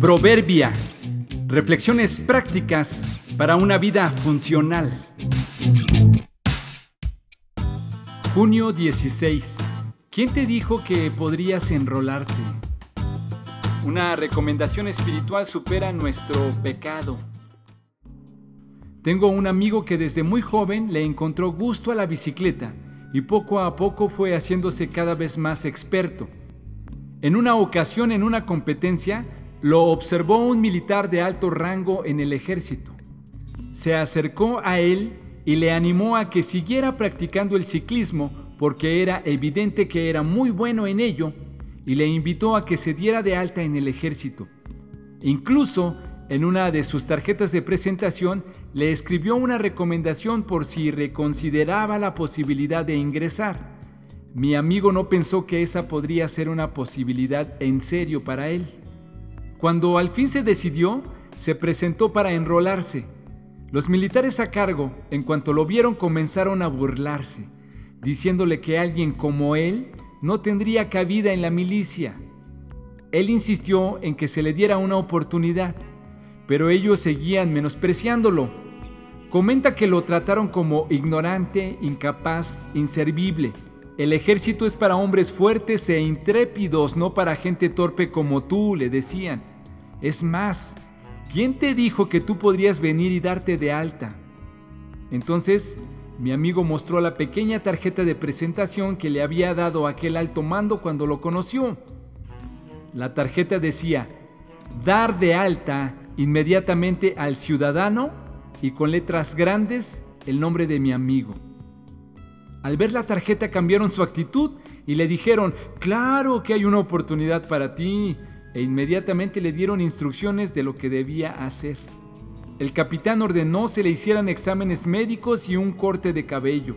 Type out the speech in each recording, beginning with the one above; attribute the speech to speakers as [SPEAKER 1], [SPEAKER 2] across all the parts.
[SPEAKER 1] Proverbia. Reflexiones prácticas para una vida funcional. Junio 16. ¿Quién te dijo que podrías enrolarte? Una recomendación espiritual supera nuestro pecado. Tengo un amigo que desde muy joven le encontró gusto a la bicicleta y poco a poco fue haciéndose cada vez más experto. En una ocasión en una competencia, lo observó un militar de alto rango en el ejército. Se acercó a él y le animó a que siguiera practicando el ciclismo porque era evidente que era muy bueno en ello y le invitó a que se diera de alta en el ejército. Incluso en una de sus tarjetas de presentación le escribió una recomendación por si reconsideraba la posibilidad de ingresar. Mi amigo no pensó que esa podría ser una posibilidad en serio para él. Cuando al fin se decidió, se presentó para enrolarse. Los militares a cargo, en cuanto lo vieron, comenzaron a burlarse, diciéndole que alguien como él no tendría cabida en la milicia. Él insistió en que se le diera una oportunidad, pero ellos seguían menospreciándolo. Comenta que lo trataron como ignorante, incapaz, inservible el ejército es para hombres fuertes e intrépidos, no para gente torpe como tú, le decían. Es más, ¿quién te dijo que tú podrías venir y darte de alta? Entonces, mi amigo mostró la pequeña tarjeta de presentación que le había dado aquel alto mando cuando lo conoció. La tarjeta decía, dar de alta inmediatamente al ciudadano y con letras grandes el nombre de mi amigo. Al ver la tarjeta cambiaron su actitud y le dijeron, claro que hay una oportunidad para ti, e inmediatamente le dieron instrucciones de lo que debía hacer. El capitán ordenó se le hicieran exámenes médicos y un corte de cabello.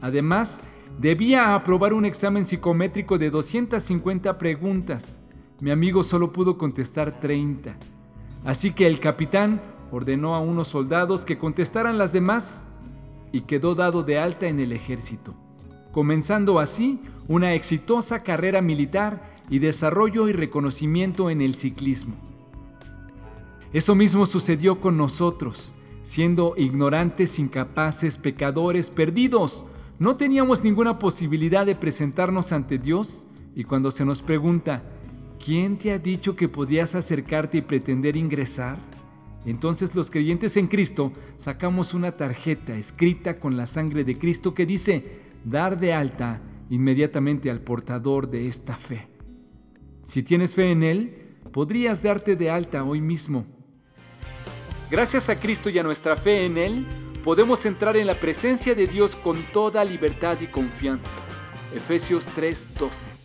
[SPEAKER 1] Además, debía aprobar un examen psicométrico de 250 preguntas. Mi amigo solo pudo contestar 30. Así que el capitán ordenó a unos soldados que contestaran las demás y quedó dado de alta en el ejército, comenzando así una exitosa carrera militar y desarrollo y reconocimiento en el ciclismo. Eso mismo sucedió con nosotros, siendo ignorantes, incapaces, pecadores, perdidos. No teníamos ninguna posibilidad de presentarnos ante Dios y cuando se nos pregunta, ¿quién te ha dicho que podías acercarte y pretender ingresar? Entonces los creyentes en Cristo sacamos una tarjeta escrita con la sangre de Cristo que dice, dar de alta inmediatamente al portador de esta fe. Si tienes fe en Él, podrías darte de alta hoy mismo. Gracias a Cristo y a nuestra fe en Él, podemos entrar en la presencia de Dios con toda libertad y confianza. Efesios 3:12